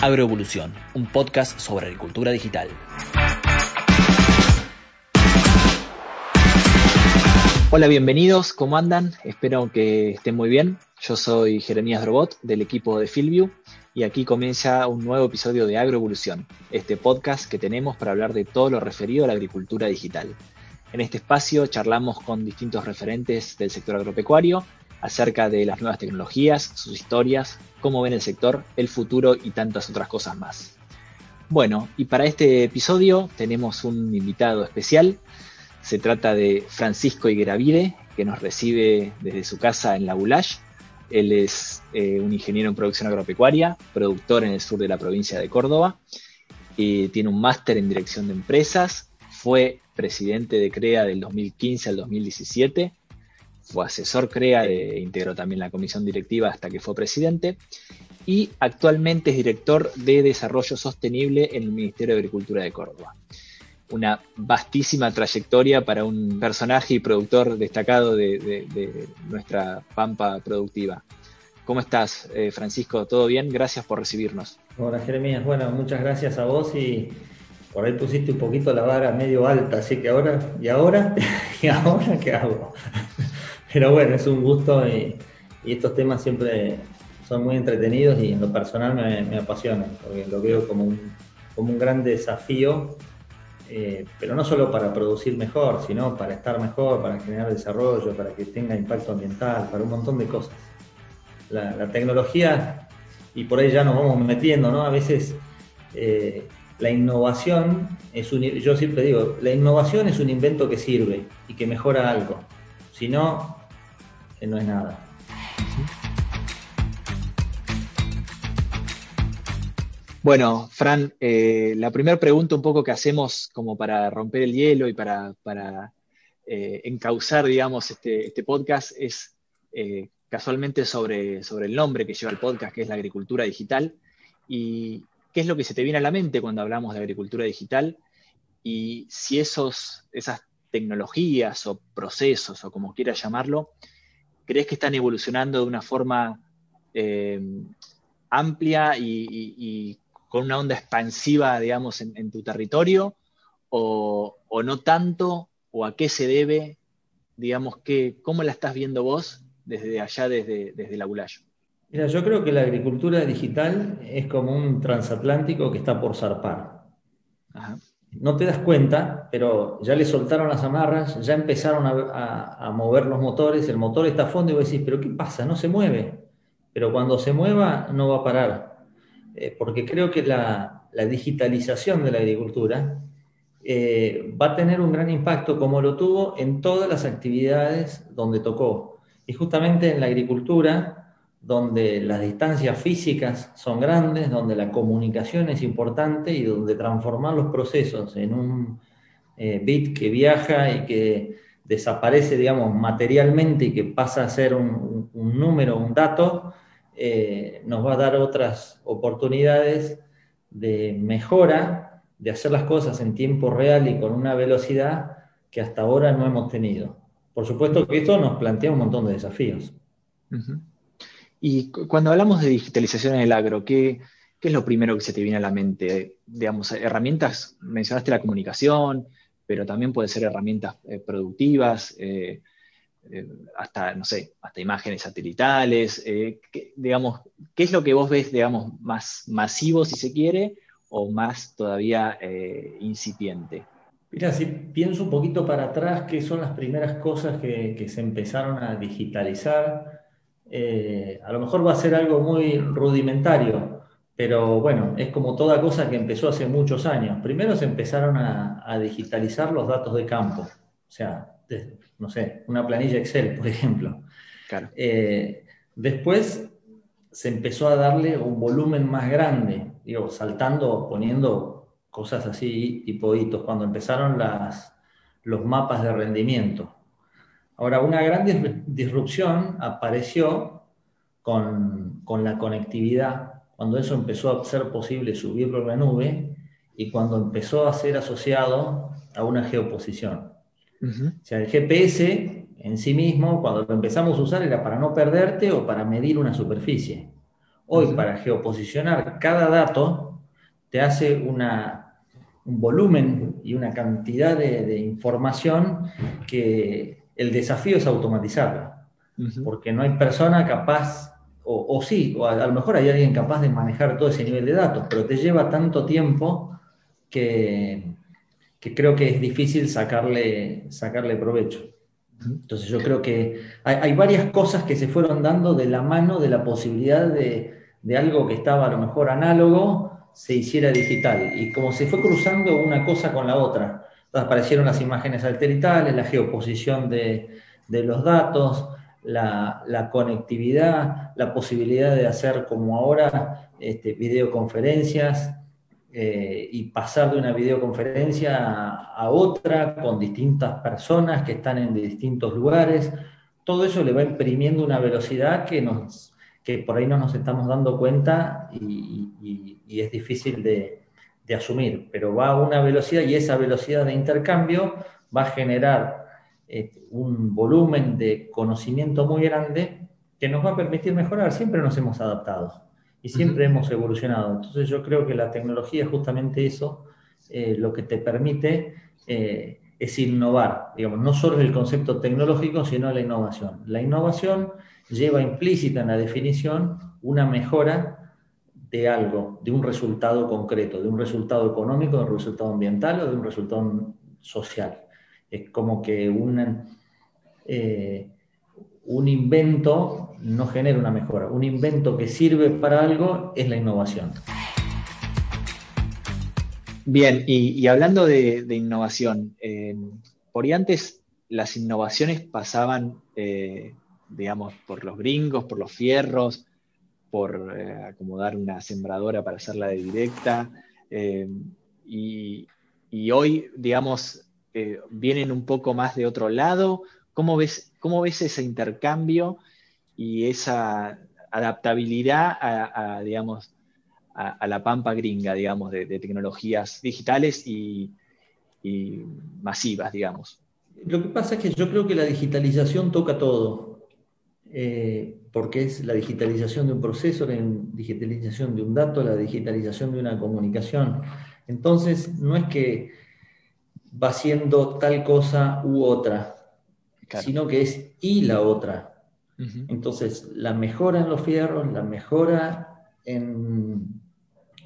Agroevolución, un podcast sobre agricultura digital. Hola, bienvenidos, ¿cómo andan? Espero que estén muy bien. Yo soy Jeremías Drobot del equipo de Fieldview y aquí comienza un nuevo episodio de Agroevolución, este podcast que tenemos para hablar de todo lo referido a la agricultura digital. En este espacio charlamos con distintos referentes del sector agropecuario acerca de las nuevas tecnologías, sus historias, cómo ven el sector, el futuro y tantas otras cosas más. Bueno, y para este episodio tenemos un invitado especial. Se trata de Francisco Higueravide, que nos recibe desde su casa en La Boulaye. Él es eh, un ingeniero en producción agropecuaria, productor en el sur de la provincia de Córdoba. tiene un máster en dirección de empresas. Fue presidente de CREA del 2015 al 2017 fue asesor CREA e integró también la comisión directiva hasta que fue presidente y actualmente es director de Desarrollo Sostenible en el Ministerio de Agricultura de Córdoba. Una vastísima trayectoria para un personaje y productor destacado de, nuestra pampa productiva. ¿Cómo estás, eh, Francisco? ¿Todo bien? Gracias por recibirnos. Hola, Jeremías. Bueno, muchas gracias a vos y por ahí pusiste un poquito la vara medio alta, así que ahora, ¿y ahora? ¿Y ahora qué hago? Pero bueno, es un gusto y, estos temas siempre son muy entretenidos y en lo personal me, apasionan, porque lo veo como un, como un gran desafío, eh, pero no solo para producir mejor, sino para estar mejor, para generar desarrollo, para que tenga impacto ambiental, para un montón de cosas. La, tecnología, y por ahí ya nos vamos metiendo, ¿no? A veces eh, la innovación es un, yo siempre digo, la innovación es un invento que sirve y que mejora algo. Si no, no es nada. Bueno, Fran, eh, la primera pregunta un poco que hacemos como para romper el hielo y para, para eh, encauzar, digamos, este, este podcast es eh, casualmente sobre, sobre el nombre que lleva el podcast, que es la agricultura digital. ¿Y qué es lo que se te viene a la mente cuando hablamos de agricultura digital? Y si esos, esas tecnologías o procesos, o como quieras llamarlo, ¿Crees que están evolucionando de una forma eh, amplia y, con una onda expansiva, digamos, en, tu territorio? O, no tanto? ¿O a qué se debe? Digamos, que, ¿cómo la estás viendo vos desde allá, desde, desde la Bulayo? Mira, yo creo que la agricultura digital es como un transatlántico que está por zarpar. Ajá no te das cuenta, pero ya le soltaron las amarras, ya empezaron a, mover los motores, el motor está a fondo y vos decís, pero ¿qué pasa? No se mueve. Pero cuando se mueva no va a parar. Eh, porque creo que la, digitalización de la agricultura eh, va a tener un gran impacto como lo tuvo en todas las actividades donde tocó. Y justamente en la agricultura donde las distancias físicas son grandes, donde la comunicación es importante y donde transformar los procesos en un eh, bit que viaja y que desaparece, digamos, materialmente y que pasa a ser un, número, un dato, eh, nos va a dar otras oportunidades de mejora, de hacer las cosas en tiempo real y con una velocidad que hasta ahora no hemos tenido. Por supuesto que esto nos plantea un montón de desafíos. Y cuando hablamos de digitalización en el agro, ¿qué, es lo primero que se te viene a la mente? Digamos, herramientas, mencionaste la comunicación, pero también puede ser herramientas eh, productivas, eh, eh, hasta, no sé, hasta imágenes satelitales. digamos, ¿qué es lo que vos ves, digamos, más masivo, si se quiere, o más todavía incipiente? Mira, si pienso un poquito para atrás, ¿qué son las primeras cosas que se empezaron a digitalizar? Eh, a lo mejor va a ser algo muy rudimentario, pero bueno, es como toda cosa que empezó hace muchos años. Primero se empezaron a, digitalizar los datos de campo, o sea, no sé, una planilla Excel, por ejemplo. Eh, después se empezó a darle un volumen más grande, digo, saltando, poniendo cosas así, tipo hitos, cuando empezaron las, los mapas de rendimiento. Ahora, una gran disrupción apareció con, la conectividad, cuando eso empezó a ser posible subirlo a la nube y cuando empezó a ser asociado a una geoposición. O sea, el GPS en sí mismo, cuando lo empezamos a usar, era para no perderte o para medir una superficie. Hoy, para geoposicionar cada dato, te hace una, un volumen y una cantidad de, información que el desafío es automatizarla. Porque no hay persona capaz, o, sí, o a, lo mejor hay alguien capaz de manejar todo ese nivel de datos, pero te lleva tanto tiempo que, que creo que es difícil sacarle, sacarle provecho. Entonces yo creo que hay, varias cosas que se fueron dando de la mano de la posibilidad de, algo que estaba a lo mejor análogo se hiciera digital. Y como se fue cruzando una cosa con la otra, aparecieron las imágenes satelitales, la geoposición de, los datos, la, conectividad, la posibilidad de hacer como ahora este, videoconferencias, eh, y pasar de una videoconferencia a, otra con distintas personas que están en distintos lugares, todo eso le va imprimiendo una velocidad que, nos, que por ahí no nos estamos dando cuenta y, es difícil de, asumir, pero va a una velocidad y esa velocidad de intercambio va a generar eh, un volumen de conocimiento muy grande que nos va a permitir mejorar. Siempre nos hemos adaptado y siempre hemos evolucionado. Entonces yo creo que la tecnología es justamente eso, eh, lo que te permite eh, es innovar, digamos, no solo el concepto tecnológico, sino la innovación. La innovación lleva implícita en la definición una mejora de algo, de un resultado concreto, de un resultado económico, de un resultado ambiental o de un resultado social. Es como que un, eh, un invento no genera una mejora. Un invento que sirve para algo es la innovación. Bien, y, hablando de, innovación, eh, por ahí antes las innovaciones pasaban, eh, digamos, por los gringos, por los fierros, por eh, acomodar una sembradora para hacerla de directa, y, y, hoy, digamos, vienen un poco más de otro lado. ¿Cómo ves, cómo ves ese intercambio y esa adaptabilidad a, digamos, a, la pampa gringa, digamos, de, tecnologías digitales y, masivas, digamos. Lo que pasa es que yo creo que la digitalización toca todo, eh, porque es la digitalización de un proceso, la digitalización de un dato, la digitalización de una comunicación. Entonces, no es que va siendo tal cosa u otra, sino que es y la otra. Entonces, la mejora en los fierros, la mejora en,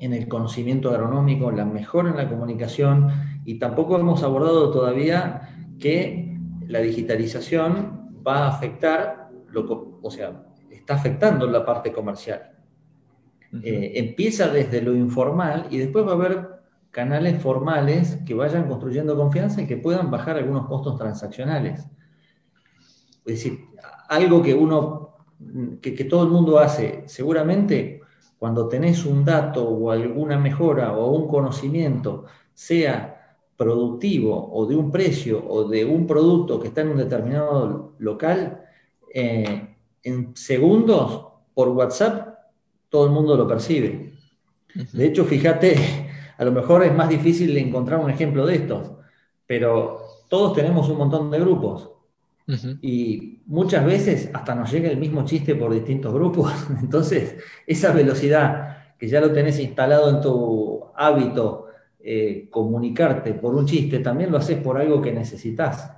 el conocimiento agronómico, la mejora en la comunicación, y tampoco hemos abordado todavía que la digitalización va a afectar, lo, o sea, está afectando la parte comercial. Eh, empieza desde lo informal y después va a haber canales formales que vayan construyendo confianza y que puedan bajar algunos costos transaccionales. Es decir, algo que uno, que, todo el mundo hace, seguramente cuando tenés un dato o alguna mejora o un conocimiento, sea productivo o de un precio o de un producto que está en un determinado local, eh, en segundos por WhatsApp todo el mundo lo percibe. De hecho, fíjate, a lo mejor es más difícil encontrar un ejemplo de esto, pero todos tenemos un montón de grupos. Y muchas veces hasta nos llega el mismo chiste por distintos grupos. Entonces, esa velocidad que ya lo tenés instalado en tu hábito, eh, comunicarte por un chiste, también lo haces por algo que necesitas.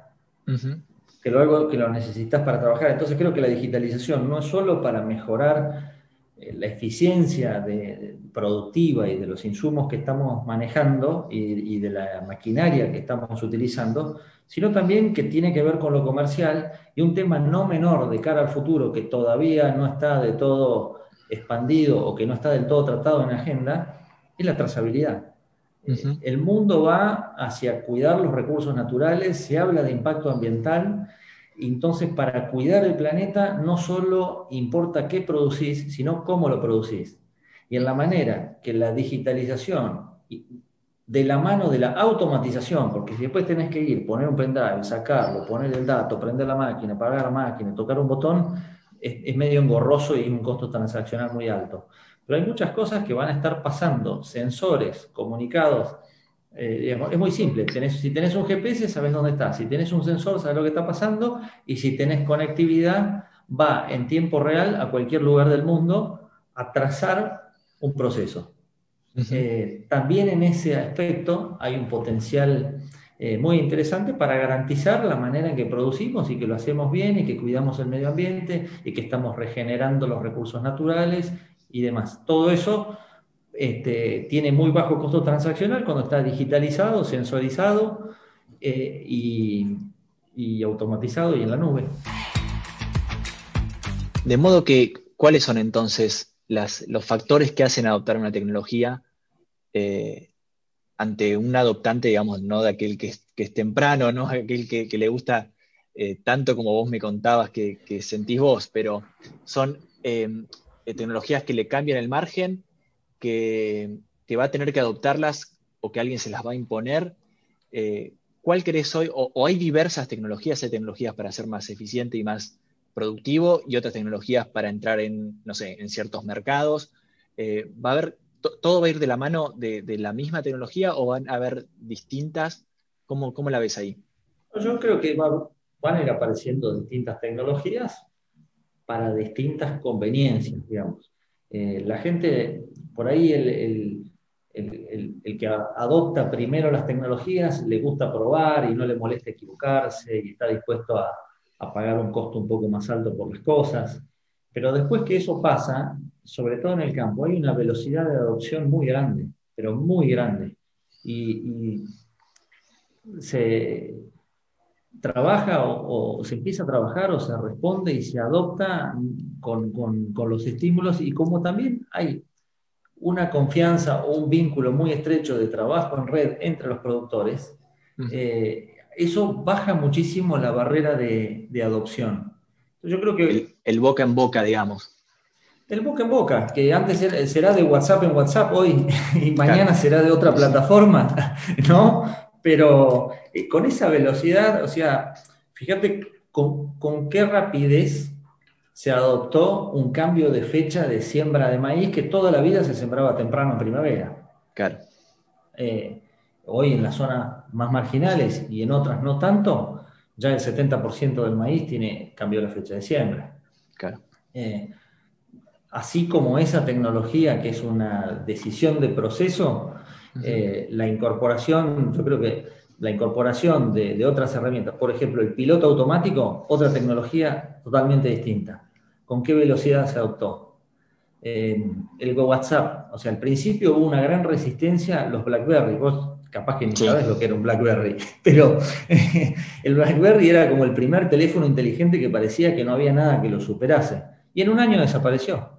Que, lo, algo que lo necesitas para trabajar. Entonces creo que la digitalización no es solo para mejorar eh, la eficiencia de, productiva y de los insumos que estamos manejando y, de la maquinaria que estamos utilizando, sino también que tiene que ver con lo comercial y un tema no menor de cara al futuro que todavía no está de todo expandido o que no está del todo tratado en la agenda, es la trazabilidad. El mundo va hacia cuidar los recursos naturales, se habla de impacto ambiental, entonces para cuidar el planeta no solo importa qué producís, sino cómo lo producís. Y en la manera que la digitalización de la mano de la automatización, porque si después tenés que ir, poner un pendrive, sacarlo, poner el dato, prender la máquina, pagar la máquina, tocar un botón, es, medio engorroso y un costo transaccional muy alto. Pero hay muchas cosas que van a estar pasando, sensores, comunicados. Eh, es muy simple, si tenés un GPS sabes dónde está, si tenés un sensor sabes lo que está pasando y si tenés conectividad va en tiempo real a cualquier lugar del mundo trazar un proceso. Eh, también en ese aspecto hay un potencial eh, muy interesante para garantizar la manera en que producimos y que lo hacemos bien y que cuidamos el medio ambiente y que estamos regenerando los recursos naturales y demás. Todo eso este, tiene muy bajo costo transaccional cuando está digitalizado, sensorizado eh, y, automatizado y en la nube. De modo que, ¿cuáles son entonces los factores que hacen adoptar una tecnología eh, ante un adoptante, digamos, no de aquel que es, temprano, no aquel que, le gusta eh, tanto como vos me contabas que, sentís vos, pero son tecnologías que le cambian el margen que, va a tener que adoptarlas o que alguien se las va a imponer. Eh, ¿Cuál crees hoy? O, hay diversas tecnologías, hay tecnologías para ser más eficiente y más productivo y otras tecnologías para entrar en, no sé, en ciertos mercados. Eh, ¿Va a haber, todo va a ir de la mano de, la misma tecnología o van a haber distintas? ¿Cómo, cómo la ves ahí? Yo creo que van a ir apareciendo distintas tecnologías para distintas conveniencias, digamos. Eh, la gente por ahí el, que adopta primero las tecnologías le gusta probar y no le molesta equivocarse y está dispuesto a, pagar un costo un poco más alto por las cosas. Pero después que eso pasa, sobre todo en el campo, hay una velocidad de adopción muy grande, pero muy grande. Y, se trabaja o, se empieza a trabajar o se responde y se adopta con, con los estímulos y como también hay una confianza o un vínculo muy estrecho de trabajo en red entre los productores, eh, eso baja muchísimo la barrera de, adopción. Yo creo que... El, boca en boca, digamos. El boca en boca, que antes será de WhatsApp en WhatsApp hoy y mañana será de otra plataforma, ¿no? Pero eh, con esa velocidad, o sea, fíjate con, con qué rapidez se adoptó un cambio de fecha de siembra de maíz que toda la vida se sembraba temprano en primavera. Claro. Eh, hoy en las zonas más marginales y en otras no tanto, ya el 70% del maíz tiene cambio la fecha de siembra. Claro. Eh, así como esa tecnología que es una decisión de proceso, eh, la incorporación, yo creo que la incorporación de, otras herramientas, por ejemplo, el piloto automático, otra tecnología totalmente distinta. ¿Con qué velocidad se adoptó? Eh, el WhatsApp, o sea, al principio hubo una gran resistencia a los BlackBerry. Vos capaz que ni sabes lo que era un BlackBerry, pero el BlackBerry era como el primer teléfono inteligente que parecía que no había nada que lo superase. Y en un año desapareció.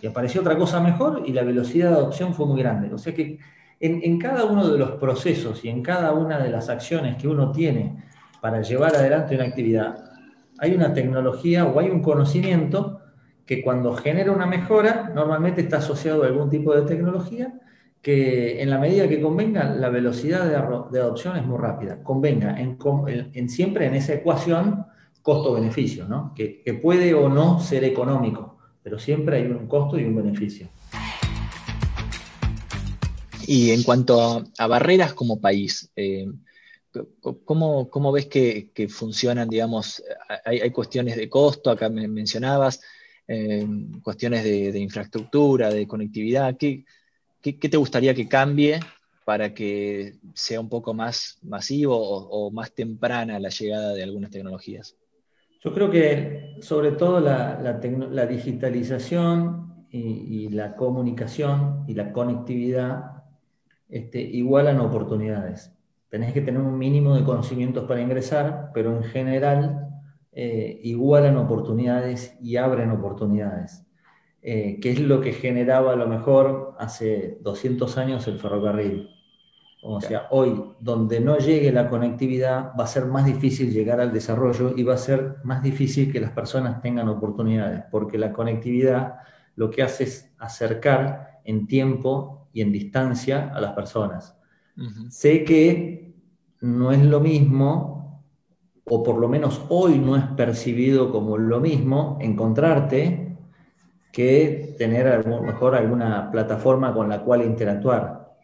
Y apareció otra cosa mejor y la velocidad de adopción fue muy grande. O sea que en, cada uno de los procesos y en cada una de las acciones que uno tiene para llevar adelante una actividad, hay una tecnología o hay un conocimiento que cuando genera una mejora, normalmente está asociado a algún tipo de tecnología que en la medida que convenga, la velocidad de, adopción es muy rápida. Convenga en, siempre en esa ecuación costo-beneficio, ¿no? que puede o no ser económico, pero siempre hay un costo y un beneficio. Y en cuanto a, barreras como país, eh, ¿cómo, ves que, funcionan, digamos, hay, cuestiones de costo, acá me mencionabas, eh, cuestiones de, infraestructura, de conectividad, ¿qué, te gustaría que cambie para que sea un poco más masivo o, más temprana la llegada de algunas tecnologías? Yo creo que sobre todo la, digitalización y, la comunicación y la conectividad este, igualan oportunidades. Tenés que tener un mínimo de conocimientos para ingresar, pero en general eh, igualan oportunidades y abren oportunidades, eh, que es lo que generaba a lo mejor hace 200 años el ferrocarril. O sea, hoy, donde no llegue la conectividad, va a ser más difícil llegar al desarrollo y va a ser más difícil que las personas tengan oportunidades, porque la conectividad lo que hace es acercar en tiempo y en distancia a las personas. Sé que no es lo mismo, o por lo menos hoy no es percibido como lo mismo, encontrarte que tener a lo mejor alguna plataforma con la cual interactuar.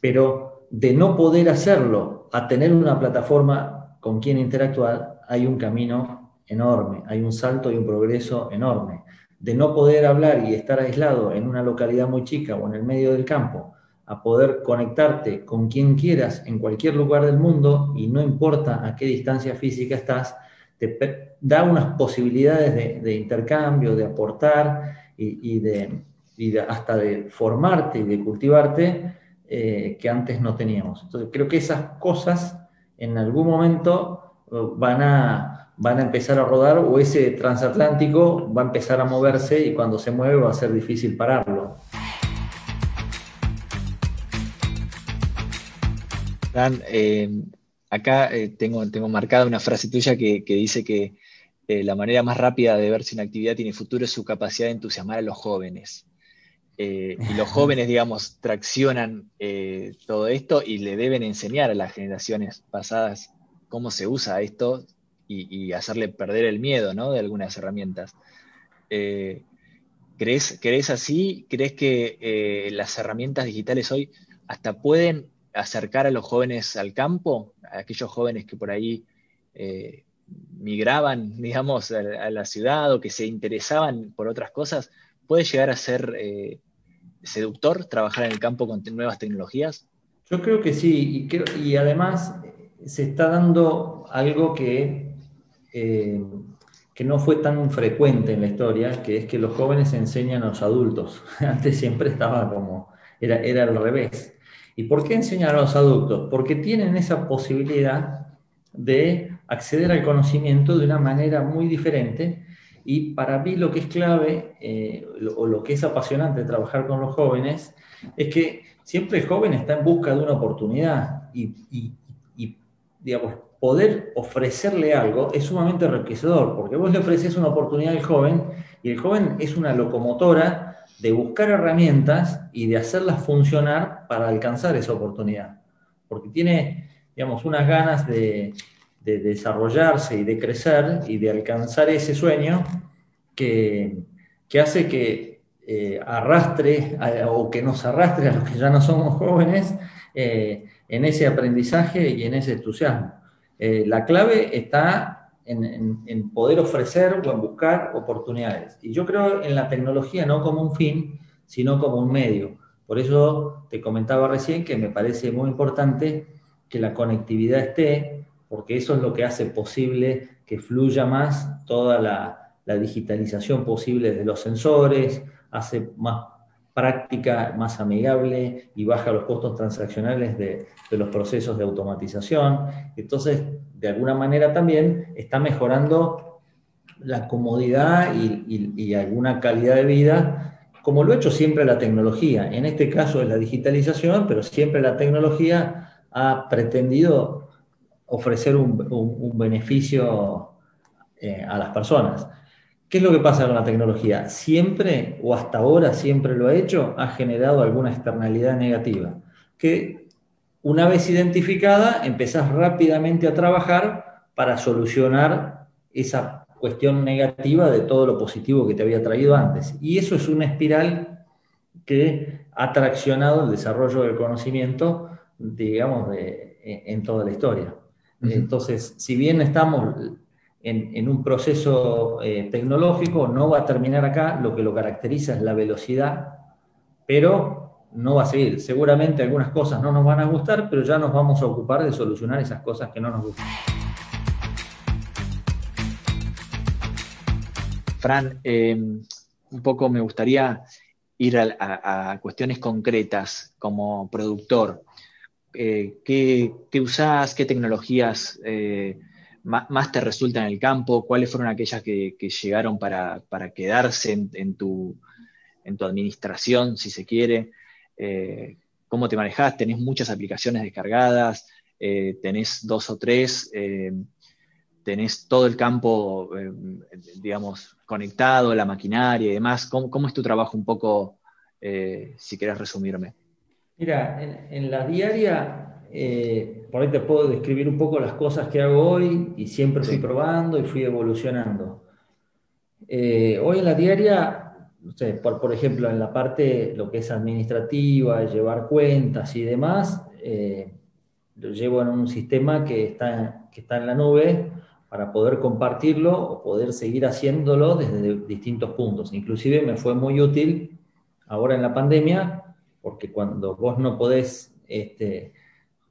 Pero de no poder hacerlo a tener una plataforma con quien interactuar, hay un camino enorme, hay un salto y un progreso enorme. de no poder hablar y estar aislado en una localidad muy chica o en el medio del campo, a poder conectarte con quien quieras en cualquier lugar del mundo y no importa a qué distancia física estás, te da unas posibilidades de, intercambio, de aportar y, de, hasta de formarte y de cultivarte eh, que antes no teníamos. Entonces creo que esas cosas en algún momento eh, van a, van a empezar a rodar o ese transatlántico va a empezar a moverse y cuando se mueve va a ser difícil pararlo. Eh, acá tengo, tengo marcada una frase tuya que, dice que la manera más rápida de ver si una actividad tiene futuro es su capacidad de entusiasmar a los jóvenes. Y los jóvenes, digamos, traccionan todo esto y le deben enseñar a las generaciones pasadas cómo se usa esto y, hacerle perder el miedo ¿no? de algunas herramientas. ¿crees, ¿Crees así? ¿Crees que las herramientas digitales hoy hasta pueden acercar a los jóvenes al campo, a aquellos jóvenes que por ahí eh, migraban, digamos, a, la ciudad o que se interesaban por otras cosas, puede llegar a ser eh, seductor trabajar en el campo con nuevas tecnologías? Yo creo que sí, y, además se está dando algo que, eh, que no fue tan frecuente en la historia, que es que los jóvenes enseñan a los adultos. Antes siempre estaba como, era, era al revés. ¿Y por qué enseñar a los adultos? Porque tienen esa posibilidad de acceder al conocimiento de una manera muy diferente y para mí lo que es clave eh, o lo que es apasionante trabajar con los jóvenes es que siempre el joven está en busca de una oportunidad y, digamos, poder ofrecerle algo es sumamente enriquecedor, porque vos le ofreces una oportunidad al joven y el joven es una locomotora de buscar herramientas y de hacerlas funcionar para alcanzar esa oportunidad. Porque tiene, digamos, unas ganas de, desarrollarse y de crecer y de alcanzar ese sueño que, hace que eh, arrastre o que nos arrastre a los que ya no somos jóvenes eh, en ese aprendizaje y en ese entusiasmo. Eh, la clave está en, poder ofrecer o en buscar oportunidades. Y yo creo en la tecnología no como un fin, sino como un medio. Por eso te comentaba recién que me parece muy importante que la conectividad esté, porque eso es lo que hace posible que fluya más toda la, digitalización posible de los sensores, hace más práctica, más amigable y baja los costos transaccionales de, los procesos de automatización. Entonces, de alguna manera también está mejorando la comodidad y, alguna calidad de vida, como lo ha hecho siempre la tecnología. En este caso es la digitalización, pero siempre la tecnología ha pretendido ofrecer un, beneficio eh, a las personas. ¿Qué es lo que pasa con la tecnología? Siempre, o hasta ahora siempre lo ha hecho, ha generado alguna externalidad negativa, que una vez identificada, empezás rápidamente a trabajar para solucionar esa cuestión negativa de todo lo positivo que te había traído antes. Y eso es una espiral que ha traccionado el desarrollo del conocimiento, digamos, en toda la historia. Entonces, si bien estamos en, un proceso eh, tecnológico, no va a terminar acá, lo que lo caracteriza es la velocidad, pero no va a seguir. Seguramente algunas cosas no nos van a gustar, pero ya nos vamos a ocupar de solucionar esas cosas que no nos gustan. Fran, em, un poco me gustaría ir a, cuestiones concretas como productor. Eh, ¿qué, ¿qué, usás? ¿Qué tecnologías eh, más, te resulta en el campo? ¿Cuáles fueron aquellas que, llegaron para, quedarse en, tu, administración, si se quiere? Eh, ¿Cómo te manejás? ¿Tenés muchas aplicaciones descargadas? ¿Tenés dos o tres? ¿Tenés todo el campo, digamos, conectado, la maquinaria y demás? ¿Cómo, es tu trabajo un poco, si quieres resumirme? Mira, en la diaria eh, por ahí te puedo describir un poco las cosas que hago hoy y siempre fui probando y fui evolucionando. Eh, hoy en la diaria, por, ejemplo, en la parte lo que es administrativa, llevar cuentas y demás, eh, lo llevo en un sistema que está, que está en la nube, para poder compartirlo o poder seguir haciéndolo desde distintos puntos. Inclusive me fue muy útil ahora en la pandemia, porque cuando vos no podés este,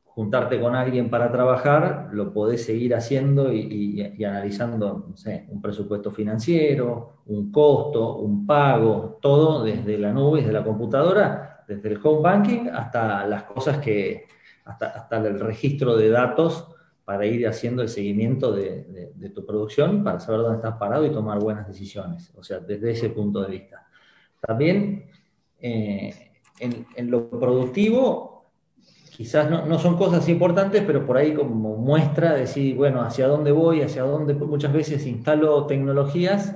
juntarte con alguien para trabajar, lo podés seguir haciendo y, analizando un presupuesto financiero, un costo, un pago, todo desde la nube, desde la computadora, desde el home banking hasta las cosas que, hasta, hasta el registro de datos para ir haciendo el seguimiento de, tu producción, para saber dónde estás parado y tomar buenas decisiones. O sea, desde ese punto de vista. También eh, en, lo productivo, quizás no, son cosas importantes, pero por ahí como muestra decir, bueno, hacia dónde voy, hacia dónde muchas veces instalo tecnologías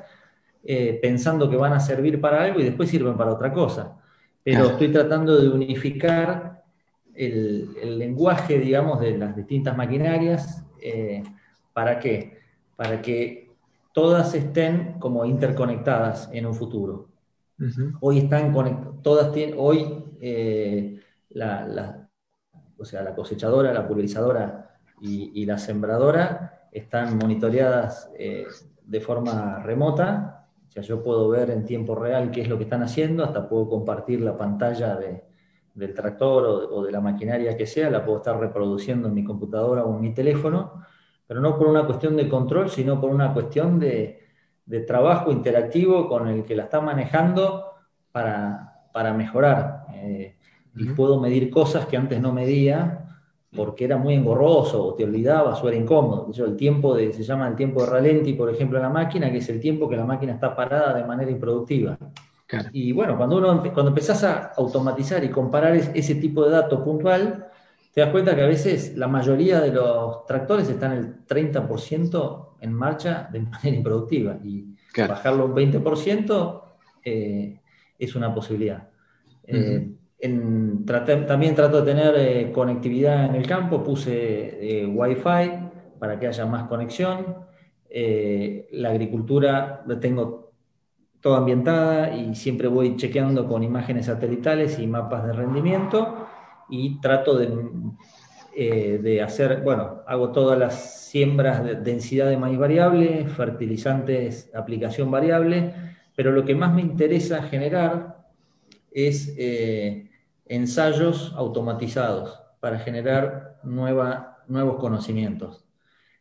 eh, pensando que van a servir para algo y después sirven para otra cosa. Pero estoy tratando de unificar el, lenguaje, digamos, de las distintas maquinarias. Eh, ¿Para qué? Para que todas estén como interconectadas en un futuro. Hoy están tienen, hoy eh, la, o sea, la cosechadora, la pulverizadora y, la sembradora están monitoreadas eh, de forma remota. O sea, yo puedo ver en tiempo real qué es lo que están haciendo, hasta puedo compartir la pantalla de, del tractor o, de la maquinaria que sea, la puedo estar reproduciendo en mi computadora o en mi teléfono, pero no por una cuestión de control, sino por una cuestión de, trabajo interactivo con el que la está manejando para, mejorar. Eh, y puedo medir cosas que antes no medía porque era muy engorroso o te olvidabas o era incómodo. el tiempo de, se llama el tiempo de ralenti, por ejemplo, en la máquina, que es el tiempo que la máquina está parada de manera improductiva. Y bueno, cuando uno cuando empezás a automatizar y comparar ese tipo de datos puntual, te das cuenta que a veces la mayoría de los tractores están el 30% en marcha de manera improductiva y bajarlo un 20% eh, es una posibilidad. Eh, también trato de tener eh, conectividad en el campo, puse Wi-Fi para que haya más conexión. la agricultura la tengo toda ambientada y siempre voy chequeando con imágenes satelitales y mapas de rendimiento y trato de, eh, de hacer, bueno, hago todas las siembras de densidad de maíz variable, fertilizantes, aplicación variable, pero lo que más me interesa generar es eh, ensayos automatizados para generar nueva, nuevos conocimientos.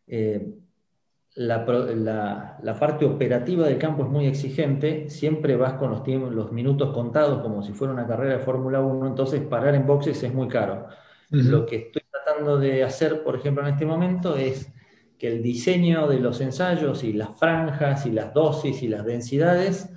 Eh, la, parte operativa del campo es muy exigente, siempre vas con los, los minutos contados como si fuera una carrera de Fórmula 1, entonces parar en boxes es muy caro. Lo que estoy tratando de hacer, por ejemplo, en este momento es que el diseño de los ensayos y las franjas y las dosis y las densidades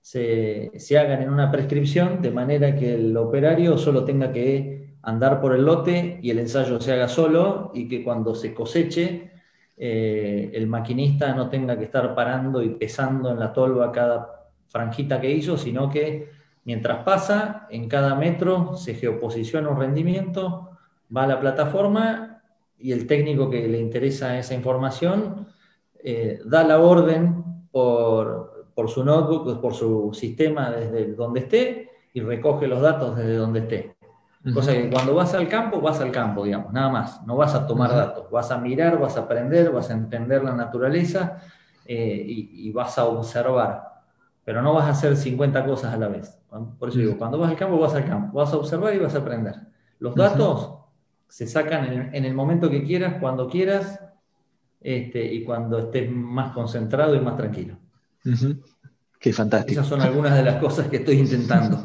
se, se hagan en una prescripción de manera que el operario solo tenga que andar por el lote y el ensayo se haga solo y que cuando se coseche eh, el maquinista no tenga que estar parando y pesando en la tolva cada franjita que hizo, sino que mientras pasa, en cada metro se geoposiciona un rendimiento, va a la plataforma y el técnico que le interesa esa información eh, da la orden por, por su notebook, por su sistema desde donde esté y recoge los datos desde donde esté. Cosa que cuando vas al campo, vas al campo, digamos, nada más. No vas a tomar datos, vas a mirar, vas a aprender, vas a entender la naturaleza eh, y, vas a observar. Pero no vas a hacer 50 cosas a la vez. Por eso digo, cuando vas al campo, vas al campo, vas a observar y vas a aprender. Los datos se sacan en, el momento que quieras, cuando quieras este, y cuando estés más concentrado y más tranquilo. Qué fantástico. Esas son algunas de las cosas que estoy intentando.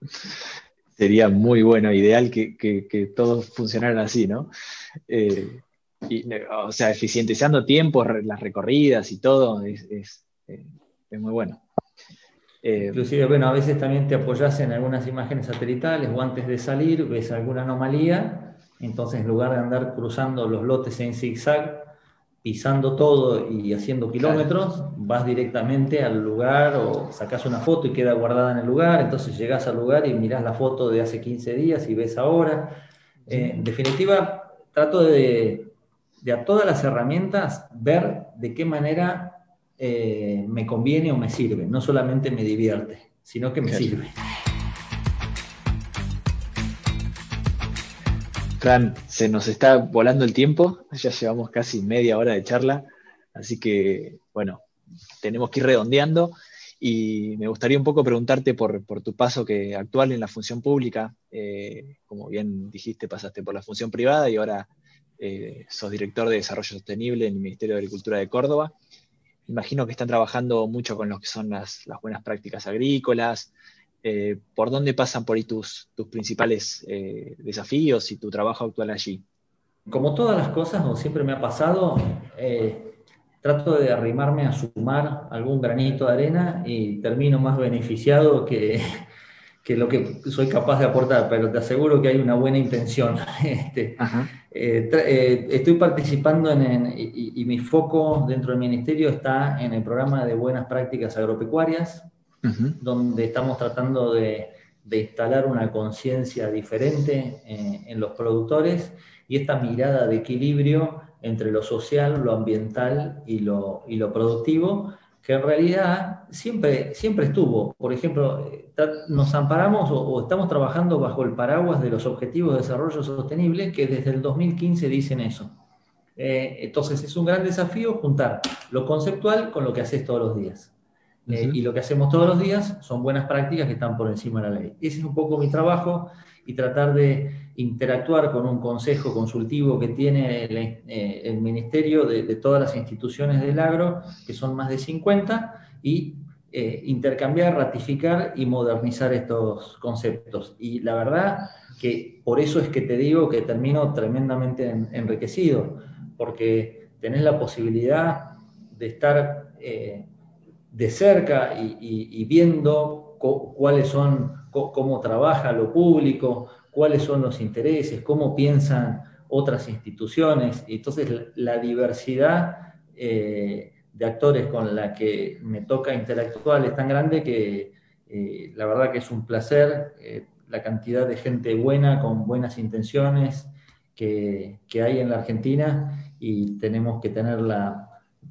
sería muy bueno, ideal que, que, todos funcionaran así, ¿no? Eh, o sea, eficientizando tiempos, las recorridas y todo, es, es, eh, muy bueno. Eh, Inclusive, bueno, a veces también te apoyas en algunas imágenes satelitales o antes de salir ves alguna anomalía, entonces en lugar de andar cruzando los lotes en zigzag, pisando todo y haciendo kilómetros, vas directamente al lugar o sacas una foto y queda guardada en el lugar, entonces llegas al lugar y miras la foto de hace 15 días y ves ahora. Eh, en definitiva, trato de, a todas las herramientas ver de qué manera eh, me conviene o me sirve, no solamente me divierte, sino que me sirve. Se nos está volando el tiempo, ya llevamos casi media hora de charla. Así que, bueno, tenemos que ir redondeando y me gustaría un poco preguntarte por, tu paso que actual en la función pública. Eh, como bien dijiste, pasaste por la función privada y ahora eh, sos director de Desarrollo Sostenible en el Ministerio de Agricultura de Córdoba. Imagino que están trabajando mucho con lo que son las, buenas prácticas agrícolas. Eh, ¿Por dónde pasan por ahí tus, tus principales desafíos y tu trabajo actual allí? Como todas las cosas, como siempre me ha pasado, trato de arrimarme a sumar algún granito de arena y termino más beneficiado que, lo que soy capaz de aportar, pero te aseguro que hay una buena intención. Este, eh, eh, estoy participando en, y, mi foco dentro del ministerio está en el programa de buenas prácticas agropecuarias, donde estamos tratando de, instalar una conciencia diferente eh, en los productores y esta mirada de equilibrio entre lo social, lo ambiental y lo, productivo, que en realidad siempre, siempre estuvo. Por ejemplo, nos amparamos o, estamos trabajando bajo el paraguas de los Objetivos de Desarrollo Sostenible, que desde el 2015 dicen eso. Eh, entonces es un gran desafío juntar lo conceptual con lo que haces todos los días. Eh, y lo que hacemos todos los días son buenas prácticas que están por encima de la ley. Ese es un poco mi trabajo y tratar de interactuar con un consejo consultivo que tiene el, eh, ministerio de, todas las instituciones del agro, que son más de 50, y eh, intercambiar, ratificar y modernizar estos conceptos. Y la verdad que por eso es que te digo que termino tremendamente enriquecido, porque tenés la posibilidad de estar eh, de cerca y, viendo cuáles son, cómo trabaja lo público, cuáles son los intereses, cómo piensan otras instituciones. Y entonces la diversidad eh, de actores con la que me toca interactuar es tan grande que eh, la verdad que es un placer eh, la cantidad de gente buena, con buenas intenciones que, hay en la Argentina y tenemos que tener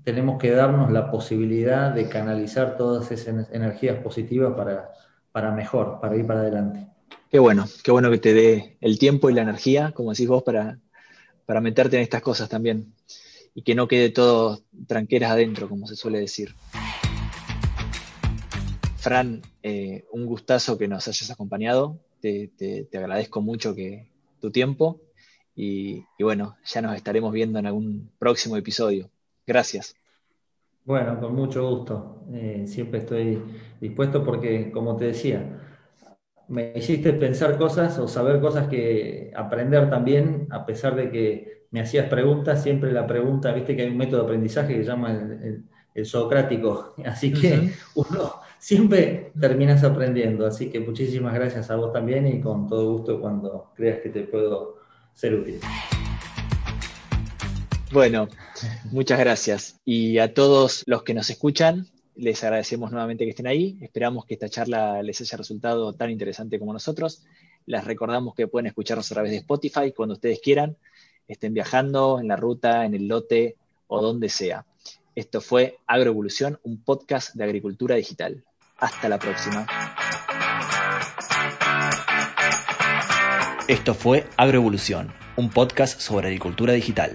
tenemos que darnos la posibilidad de canalizar todas esas energías positivas para, para mejor, para ir para adelante. Qué bueno, qué bueno que te dé el tiempo y la energía, como decís vos, para, para meterte en estas cosas también. Y que no quede todo tranqueras adentro, como se suele decir. Fran, eh, un gustazo que nos hayas acompañado. Te, agradezco mucho que, tu tiempo. Y, bueno, ya nos estaremos viendo en algún próximo episodio. Gracias. Bueno, con mucho gusto. Eh, siempre estoy dispuesto porque, como te decía, me hiciste pensar cosas o saber cosas que aprender también, a pesar de que me hacías preguntas, siempre la pregunta, viste que hay un método de aprendizaje que se llama el, socrático, así que uno siempre terminas aprendiendo, así que muchísimas gracias a vos también y con todo gusto cuando creas que te puedo ser útil. Bueno, muchas gracias. Y a todos los que nos escuchan, les agradecemos nuevamente que estén ahí. Esperamos que esta charla les haya resultado tan interesante como nosotros. Les recordamos que pueden escucharnos a través de Spotify cuando ustedes quieran, estén viajando, en la ruta, en el lote o donde sea. Esto fue Agroevolución, un podcast de agricultura digital. Hasta la próxima. Esto fue Agroevolución, un podcast sobre agricultura digital.